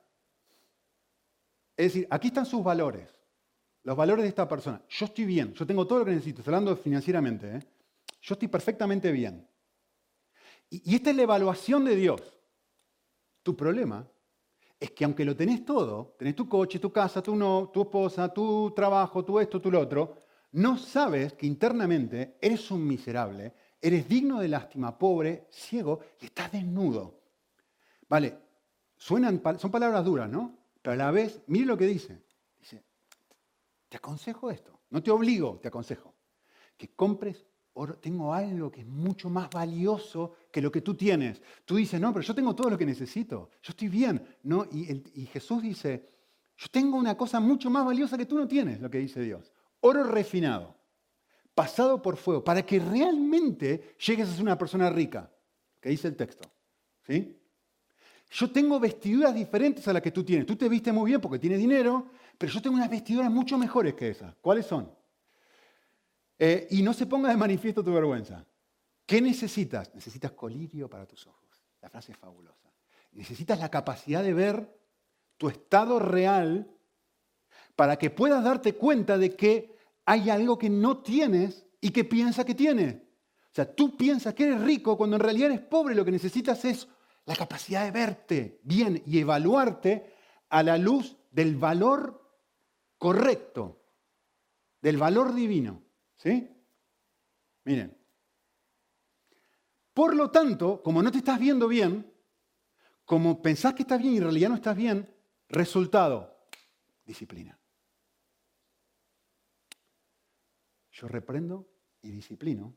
Es decir, aquí están sus valores, los valores de esta persona. Yo estoy bien, yo tengo todo lo que necesito, estoy hablando financieramente, ¿eh? yo estoy perfectamente bien. Y, y esta es la evaluación de Dios. Tu problema es que aunque lo tenés todo, tenés tu coche, tu casa, tu, no, tu esposa, tu trabajo, tu esto, tu lo otro, no sabes que internamente eres un miserable, eres digno de lástima, pobre, ciego y estás desnudo. Vale, suenan, son palabras duras, ¿no? Pero a la vez, mire lo que dice. Dice, te aconsejo esto, no te obligo, te aconsejo, que compres oro. Tengo algo que es mucho más valioso que lo que tú tienes. Tú dices, no, pero yo tengo todo lo que necesito, yo estoy bien. ¿no? y Jesús dice, yo tengo una cosa mucho más valiosa que tú no tienes, lo que dice Dios oro refinado, pasado por fuego, para que realmente llegues a ser una persona rica, que dice el texto. ¿sí? Yo tengo vestiduras diferentes a las que tú tienes. Tú te viste muy bien porque tienes dinero, pero yo tengo unas vestiduras mucho mejores que esas. ¿Cuáles son? Eh, y no se ponga de manifiesto tu vergüenza. ¿Qué necesitas? Necesitas colirio para tus ojos. La frase es fabulosa. Necesitas la capacidad de ver tu estado real para que puedas darte cuenta de que hay algo que no tienes y que piensa que tienes. O sea, tú piensas que eres rico cuando en realidad eres pobre. Lo que necesitas es la capacidad de verte bien y evaluarte a la luz del valor correcto, del valor divino. ¿Sí? Miren. Por lo tanto, como no te estás viendo bien, como pensás que estás bien y en realidad no estás bien, resultado, disciplina. Yo reprendo y disciplino.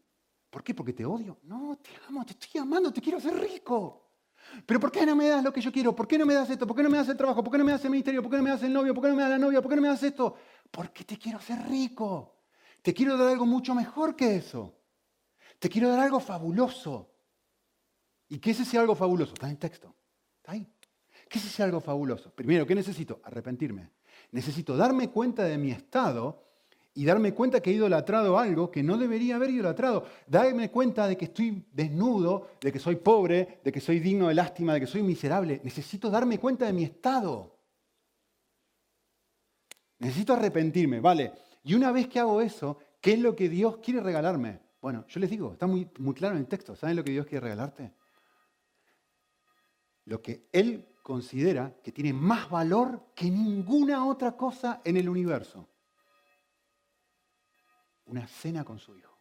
¿Por qué? Porque te odio. No, te amo, te estoy amando, te quiero hacer rico. Pero ¿por qué no me das lo que yo quiero? ¿Por qué no me das esto? ¿Por qué no me das el trabajo? ¿Por qué no me das el ministerio? ¿Por qué no me das el novio? ¿Por qué no me das la novia? ¿Por qué no me das esto? Porque te quiero hacer rico. Te quiero dar algo mucho mejor que eso. Te quiero dar algo fabuloso. ¿Y qué es ese algo fabuloso? Está en el texto. Está ahí. ¿Qué es ese algo fabuloso? Primero, ¿qué necesito? Arrepentirme. Necesito darme cuenta de mi estado y darme cuenta que he idolatrado algo que no debería haber idolatrado. Darme cuenta de que estoy desnudo, de que soy pobre, de que soy digno de lástima, de que soy miserable. Necesito darme cuenta de mi estado. Necesito arrepentirme, ¿vale? Y una vez que hago eso, ¿qué es lo que Dios quiere regalarme? Bueno, yo les digo, está muy, muy claro en el texto. ¿Saben lo que Dios quiere regalarte? Lo que Él considera que tiene más valor que ninguna otra cosa en el universo una cena con su hijo.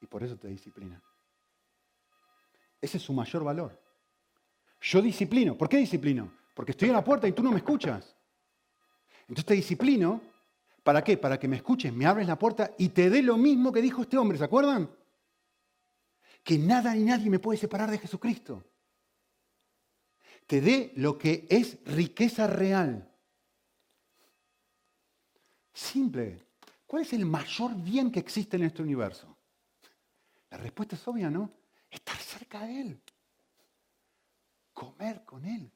Y por eso te disciplina. Ese es su mayor valor. Yo disciplino. ¿Por qué disciplino? Porque estoy en la puerta y tú no me escuchas. Entonces te disciplino. ¿Para qué? Para que me escuches, me abres la puerta y te dé lo mismo que dijo este hombre. ¿Se acuerdan? Que nada ni nadie me puede separar de Jesucristo. Te dé lo que es riqueza real. Simple. ¿Cuál es el mayor bien que existe en este universo? La respuesta es obvia, ¿no? Estar cerca de Él. Comer con Él.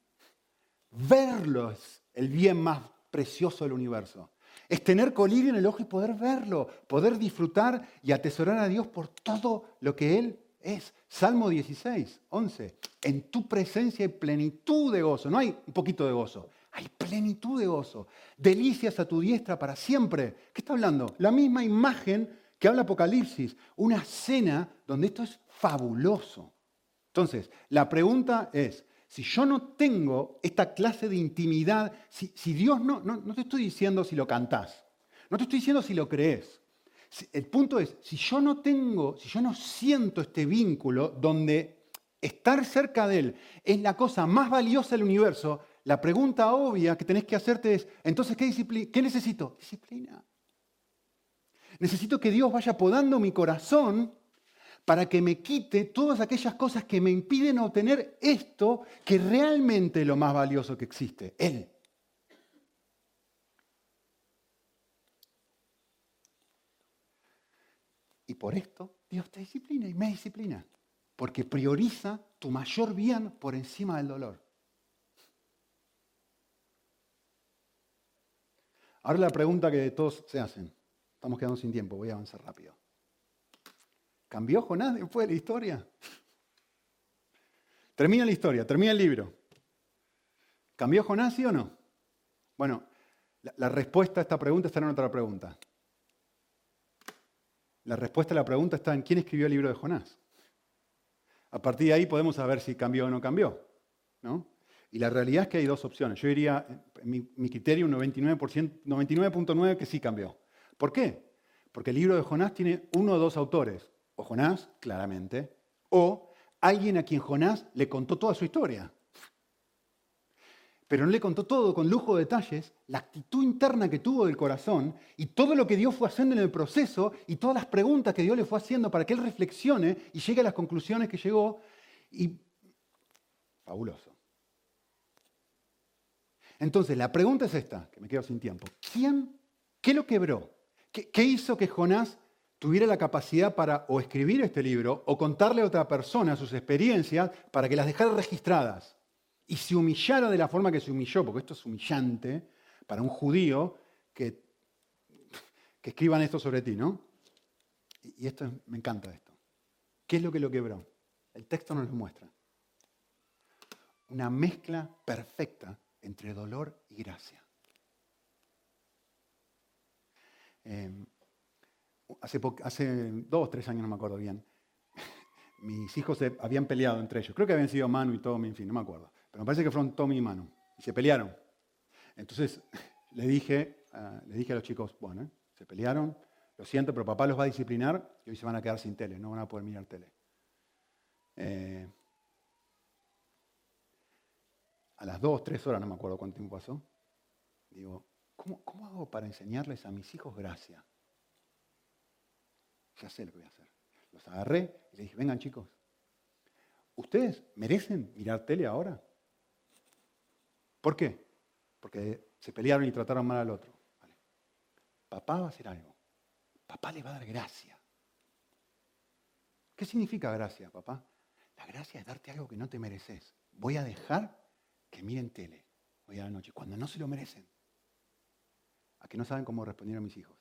Verlo es el bien más precioso del universo. Es tener colirio en el ojo y poder verlo, poder disfrutar y atesorar a Dios por todo lo que Él es Salmo 16, 11. En tu presencia hay plenitud de gozo. No hay un poquito de gozo, hay plenitud de gozo. Delicias a tu diestra para siempre. ¿Qué está hablando? La misma imagen que habla Apocalipsis. Una cena donde esto es fabuloso. Entonces, la pregunta es, si yo no tengo esta clase de intimidad, si, Dios no, no, no te estoy diciendo si lo cantás, no te estoy diciendo si lo crees, el punto es, si yo no tengo, si yo no siento este vínculo donde estar cerca de Él es la cosa más valiosa del universo, la pregunta obvia que tenés que hacerte es, entonces, ¿qué, ¿qué necesito? Disciplina. Necesito que Dios vaya podando mi corazón para que me quite todas aquellas cosas que me impiden obtener esto que realmente es lo más valioso que existe, Él. Y por esto Dios te disciplina y me disciplina, porque prioriza tu mayor bien por encima del dolor. Ahora la pregunta que todos se hacen. Estamos quedando sin tiempo, voy a avanzar rápido. ¿Cambió Jonás después de la historia? Termina la historia, termina el libro. ¿Cambió Jonás, sí o no? Bueno, la, respuesta a esta pregunta está en otra pregunta. La respuesta a la pregunta está en quién escribió el libro de Jonás. A partir de ahí podemos saber si cambió o no cambió. ¿no? Y la realidad es que hay dos opciones. Yo diría, en mi, criterio, un 99.9 que sí cambió. ¿Por qué? Porque el libro de Jonás tiene uno o dos autores. O Jonás, claramente, o alguien a quien Jonás le contó toda su historia pero no le contó todo con lujo de detalles, la actitud interna que tuvo del corazón y todo lo que Dios fue haciendo en el proceso y todas las preguntas que Dios le fue haciendo para que él reflexione y llegue a las conclusiones que llegó. Y fabuloso. Entonces, la pregunta es esta, que me quedo sin tiempo. ¿Quién, qué lo quebró? ¿Qué, qué hizo que Jonás tuviera la capacidad para o escribir este libro o contarle a otra persona sus experiencias para que las dejara registradas? Y se humillara de la forma que se humilló, porque esto es humillante para un judío que, escriban esto sobre ti, ¿no? Y esto me encanta esto. ¿Qué es lo que lo quebró? El texto nos lo muestra. una mezcla perfecta entre dolor y gracia. Em, hace, dos, tres años, no me acuerdo bien, (laughs) mis hijos habían peleado entre ellos. Creo que habían sido Manu y Tommy, en fin, no me acuerdo. Pero me parece que fueron Tommy y Manu. Y se pelearon. Entonces (laughs) le dije, le dije a los chicos, bueno, se pelearon, lo siento, pero papá los va a disciplinar y hoy se van a quedar sin tele, no van a poder mirar tele. Eh, a las dos, tres horas, no me acuerdo cuánto tiempo pasó, digo, ¿cómo, ¿cómo hago para enseñarles a mis hijos gracia? Ya sé lo que voy a hacer. Los agarré y les dije, vengan chicos, ¿ustedes merecen mirar tele ahora? ¿Por qué? Porque se pelearon y trataron mal al otro. Papá va a hacer algo. Papá le va a dar gracia. ¿Qué significa gracia, papá? La gracia es darte algo que no te mereces. Voy a dejar que miren tele hoy a la noche, cuando no se lo merecen. A que no saben cómo respondieron mis hijos.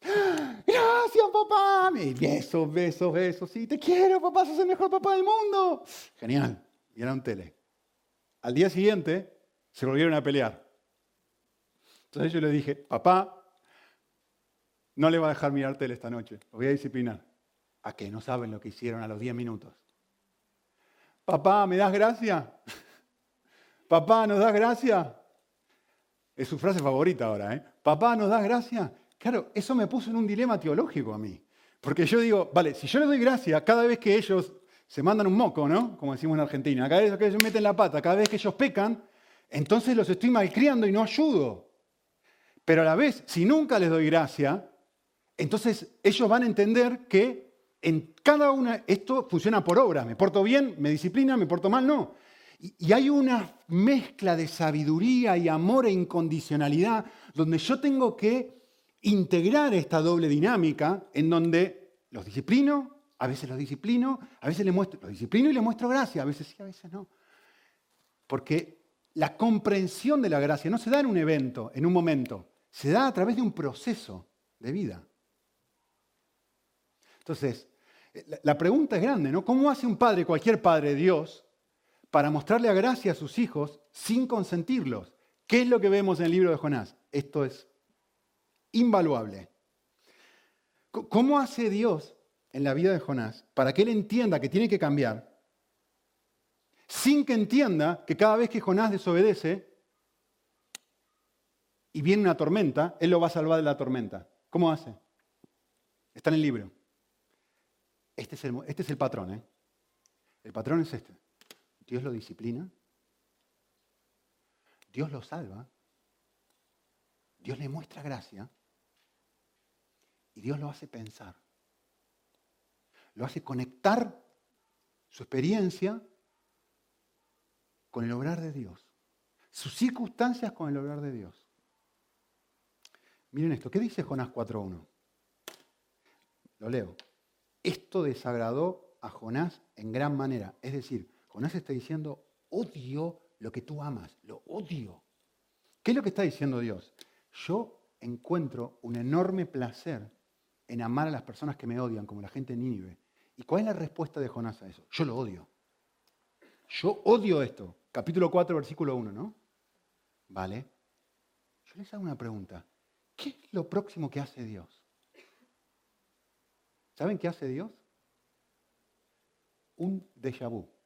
Gracias, papá. Besos, besos, besos. Sí, te quiero, papá. Sos el mejor papá del mundo. Genial. Miraron tele. Al día siguiente se volvieron a pelear. Entonces yo le dije, papá, no le va a dejar mirar tele esta noche. Lo voy a disciplinar. A que no saben lo que hicieron a los 10 minutos. Papá, ¿me das gracia? (laughs) Papá, ¿nos das gracia? Es su frase favorita ahora, ¿eh? Papá, ¿nos das gracia? Claro, eso me puso en un dilema teológico a mí. Porque yo digo, vale, si yo le doy gracia cada vez que ellos se mandan un moco, ¿no? Como decimos en Argentina, cada vez que ellos meten la pata, cada vez que ellos pecan, entonces los estoy malcriando y no ayudo. Pero a la vez, si nunca les doy gracia, entonces ellos van a entender que en cada una, esto funciona por obra, me porto bien, me disciplina, me porto mal, no. Y, hay una mezcla de sabiduría y amor e incondicionalidad donde yo tengo que integrar esta doble dinámica en donde los disciplino, a veces los disciplino, a veces les muestro, los disciplino y les muestro gracia, a veces sí, a veces no. Porque la comprensión de la gracia no se da en un evento, en un momento, se da a través de un proceso de vida. Entonces, la pregunta es grande, ¿no? ¿Cómo hace un padre, cualquier padre de Dios, para mostrarle a gracia a sus hijos sin consentirlos. ¿Qué es lo que vemos en el libro de Jonás? Esto es invaluable. ¿Cómo hace Dios en la vida de Jonás para que él entienda que tiene que cambiar sin que entienda que cada vez que Jonás desobedece y viene una tormenta, él lo va a salvar de la tormenta? ¿Cómo hace? Está en el libro. Este es el, este patrón. ¿eh? El patrón es este. Dios lo disciplina, Dios lo salva, Dios le muestra gracia y Dios lo hace pensar. Lo hace conectar su experiencia con el obrar de Dios, sus circunstancias con el obrar de Dios. Miren esto, ¿qué dice Jonás 4.1? Lo leo. Esto desagradó a Jonás en gran manera. Es decir, Jonás está diciendo, odio lo que tú amas, lo odio. ¿Qué es lo que está diciendo Dios? Yo encuentro un enorme placer en amar a las personas que me odian, como la gente en Nínive. ¿Y cuál es la respuesta de Jonás a eso? Yo lo odio. Yo odio esto. Capítulo 4, versículo 1, ¿no? ¿Vale? Yo les hago una pregunta. ¿Qué es lo próximo que hace Dios? ¿Saben qué hace Dios? Un déjà vu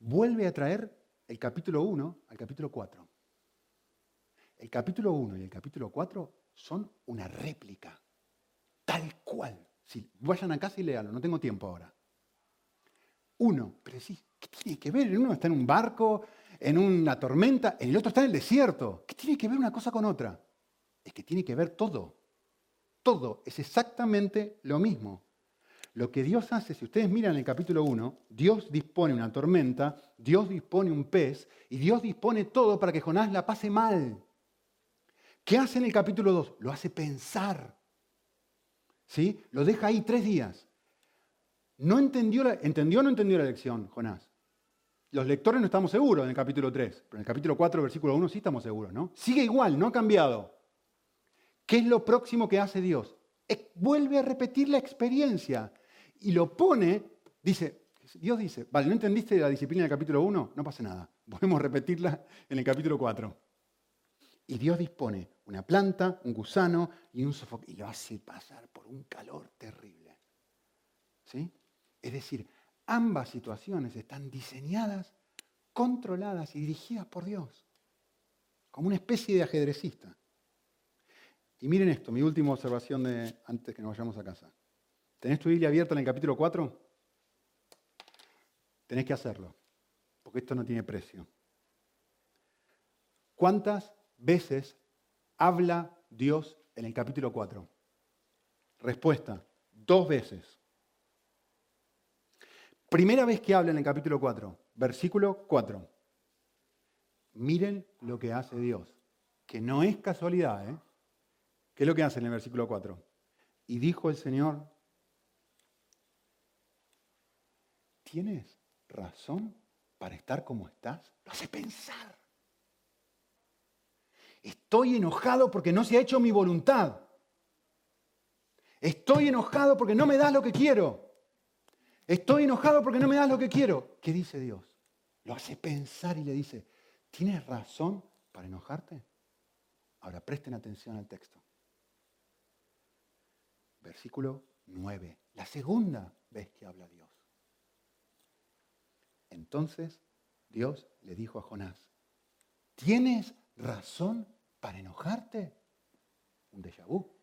vuelve a traer el capítulo 1 al capítulo 4. El capítulo 1 y el capítulo 4 son una réplica, tal cual. Si vayan a casa y léalo, no tengo tiempo ahora. Uno, pero sí, ¿qué tiene que ver? Uno está en un barco, en una tormenta, el otro está en el desierto. ¿Qué tiene que ver una cosa con otra? Es que tiene que ver todo. Todo es exactamente lo mismo. Lo que Dios hace, si ustedes miran el capítulo 1, Dios dispone una tormenta, Dios dispone un pez y Dios dispone todo para que Jonás la pase mal. ¿Qué hace en el capítulo 2? Lo hace pensar. ¿Sí? Lo deja ahí tres días. No entendió, ¿Entendió o no entendió la lección, Jonás? Los lectores no estamos seguros en el capítulo 3, pero en el capítulo 4, versículo 1 sí estamos seguros, ¿no? Sigue igual, no ha cambiado. ¿Qué es lo próximo que hace Dios? Vuelve a repetir la experiencia y lo pone, dice, Dios dice, vale, ¿no entendiste la disciplina del capítulo 1? No pasa nada. Podemos repetirla en el capítulo 4. Y Dios dispone una planta, un gusano y un sofocante. Y lo hace pasar por un calor terrible. ¿Sí? Es decir, ambas situaciones están diseñadas, controladas y dirigidas por Dios. Como una especie de ajedrecista. Y miren esto, mi última observación de antes que nos vayamos a casa. ¿Tenés tu Biblia abierta en el capítulo 4? Tenés que hacerlo, porque esto no tiene precio. ¿Cuántas veces habla Dios en el capítulo 4? Respuesta, dos veces. Primera vez que habla en el capítulo 4, versículo 4. Miren lo que hace Dios, que no es casualidad, ¿eh? ¿Qué es lo que hace en el versículo 4? Y dijo el Señor, ¿tienes razón para estar como estás? Lo hace pensar. Estoy enojado porque no se ha hecho mi voluntad. Estoy enojado porque no me das lo que quiero. Estoy enojado porque no me das lo que quiero. ¿Qué dice Dios? Lo hace pensar y le dice, ¿tienes razón para enojarte? Ahora presten atención al texto versículo 9, la segunda vez que habla Dios. Entonces Dios le dijo a Jonás, ¿tienes razón para enojarte? Un déjà vu.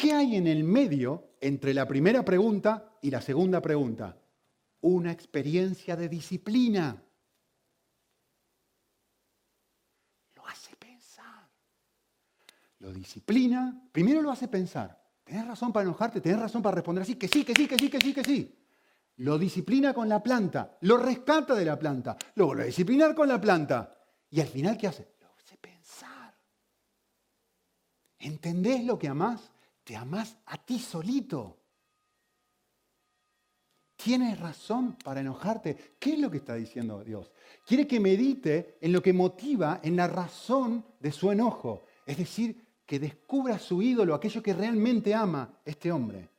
¿Qué hay en el medio entre la primera pregunta y la segunda pregunta? Una experiencia de disciplina. lo disciplina, primero lo hace pensar. ¿Tenés razón para enojarte? ¿Tenés razón para responder así? Que sí, que sí, que sí, que sí, que sí. Lo disciplina con la planta, lo rescata de la planta, lo disciplinar con la planta. Y al final, ¿qué hace? Lo hace pensar. ¿Entendés lo que amás? Te amás a ti solito. Tienes razón para enojarte. ¿Qué es lo que está diciendo Dios? Quiere que medite en lo que motiva, en la razón de su enojo. Es decir, que descubra su ídolo, aquello que realmente ama este hombre.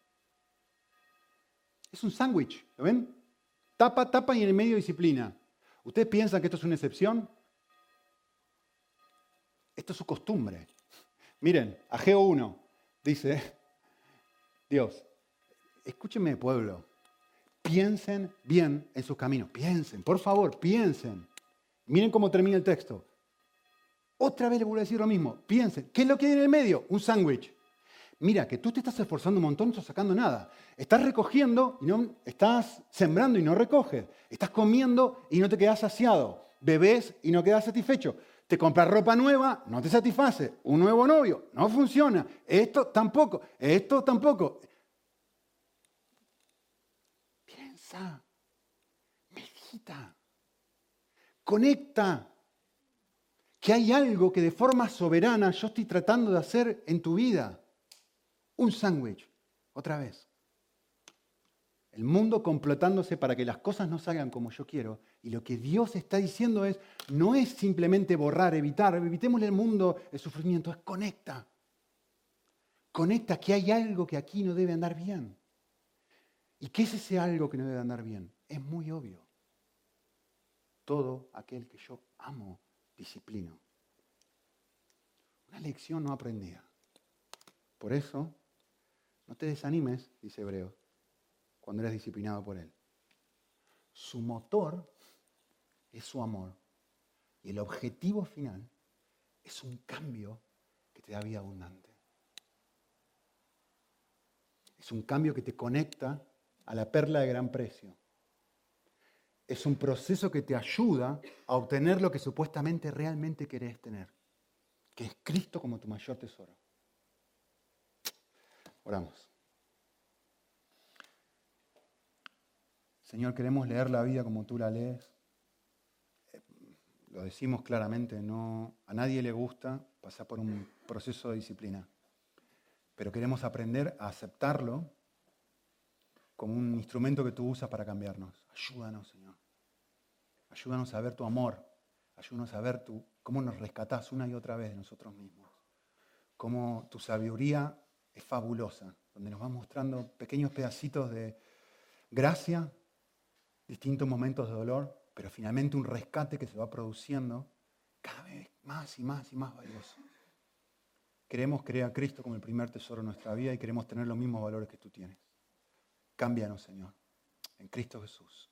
Es un sándwich, ¿lo ven? Tapa, tapa y en el medio disciplina. ¿Ustedes piensan que esto es una excepción? Esto es su costumbre. Miren, Ageo 1 dice, Dios, escúchenme pueblo, piensen bien en sus caminos, piensen, por favor, piensen. Miren cómo termina el texto. Otra vez le voy a decir lo mismo. Piensen, ¿qué es lo que hay en el medio? Un sándwich. Mira, que tú te estás esforzando un montón no estás sacando nada. Estás recogiendo y no, estás sembrando y no recoges. Estás comiendo y no te quedas saciado. Bebés y no quedas satisfecho. Te ropa nueva, no te satisface. Un nuevo novio, no funciona. Esto tampoco. Esto tampoco. Piensa. Medita. Conecta que hay algo que de forma soberana yo estoy tratando de hacer en tu vida. Un sándwich, otra vez. El mundo complotándose para que las cosas no salgan como yo quiero. Y lo que Dios está diciendo es, no es simplemente borrar, evitar, evitémosle el mundo el sufrimiento, es conecta. Conecta que hay algo que aquí no debe andar bien. ¿Y qué es ese algo que no debe andar bien? Es muy obvio. Todo aquel que yo amo disciplino. Una lección no aprendida. Por eso, no te desanimes, dice Hebreo, cuando eres disciplinado por Él. Su motor es su amor. Y el objetivo final es un cambio que te da vida abundante. Es un cambio que te conecta a la perla de gran precio es un proceso que te ayuda a obtener lo que supuestamente realmente querés tener, que es Cristo como tu mayor tesoro. Oramos. Señor, queremos leer la vida como tú la lees. Lo decimos claramente, no, a nadie le gusta pasar por un proceso de disciplina, pero queremos aprender a aceptarlo como un instrumento que tú usas para cambiarnos. Ayúdanos, Señor. Ayúdanos a ver tu amor. Ayúdanos a ver tu, cómo nos rescatás una y otra vez de nosotros mismos. Cómo tu sabiduría es fabulosa, donde nos vas mostrando pequeños pedacitos de, gracia, distintos momentos de dolor, pero finalmente un rescate que se va produciendo cada vez más y más y más valioso. Queremos creer a Cristo como el primer tesoro de nuestra vida y queremos tener los mismos valores que tú tienes. Cámbianos, Señor, en Cristo Jesús.